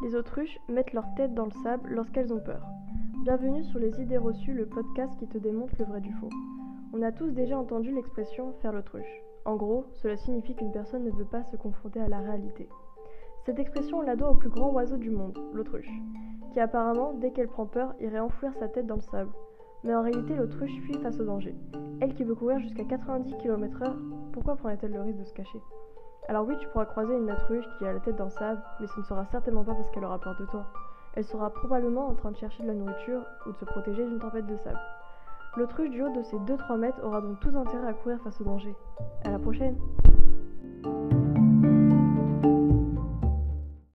Les autruches mettent leur tête dans le sable lorsqu'elles ont peur. Bienvenue sur Les Idées Reçues, le podcast qui te démontre le vrai du faux. On a tous déjà entendu l'expression faire l'autruche. En gros, cela signifie qu'une personne ne veut pas se confronter à la réalité. Cette expression, on la doit au plus grand oiseau du monde, l'autruche, qui apparemment, dès qu'elle prend peur, irait enfouir sa tête dans le sable. Mais en réalité, l'autruche fuit face au danger. Elle qui veut courir jusqu'à 90 km/h, pourquoi prendrait-elle le risque de se cacher? Alors oui, tu pourras croiser une autruche qui a la tête dans le sable, mais ce ne sera certainement pas parce qu'elle aura peur de toi. Elle sera probablement en train de chercher de la nourriture ou de se protéger d'une tempête de sable. L'autruche du haut de ses 2-3 mètres aura donc tout intérêt à courir face au danger. À la prochaine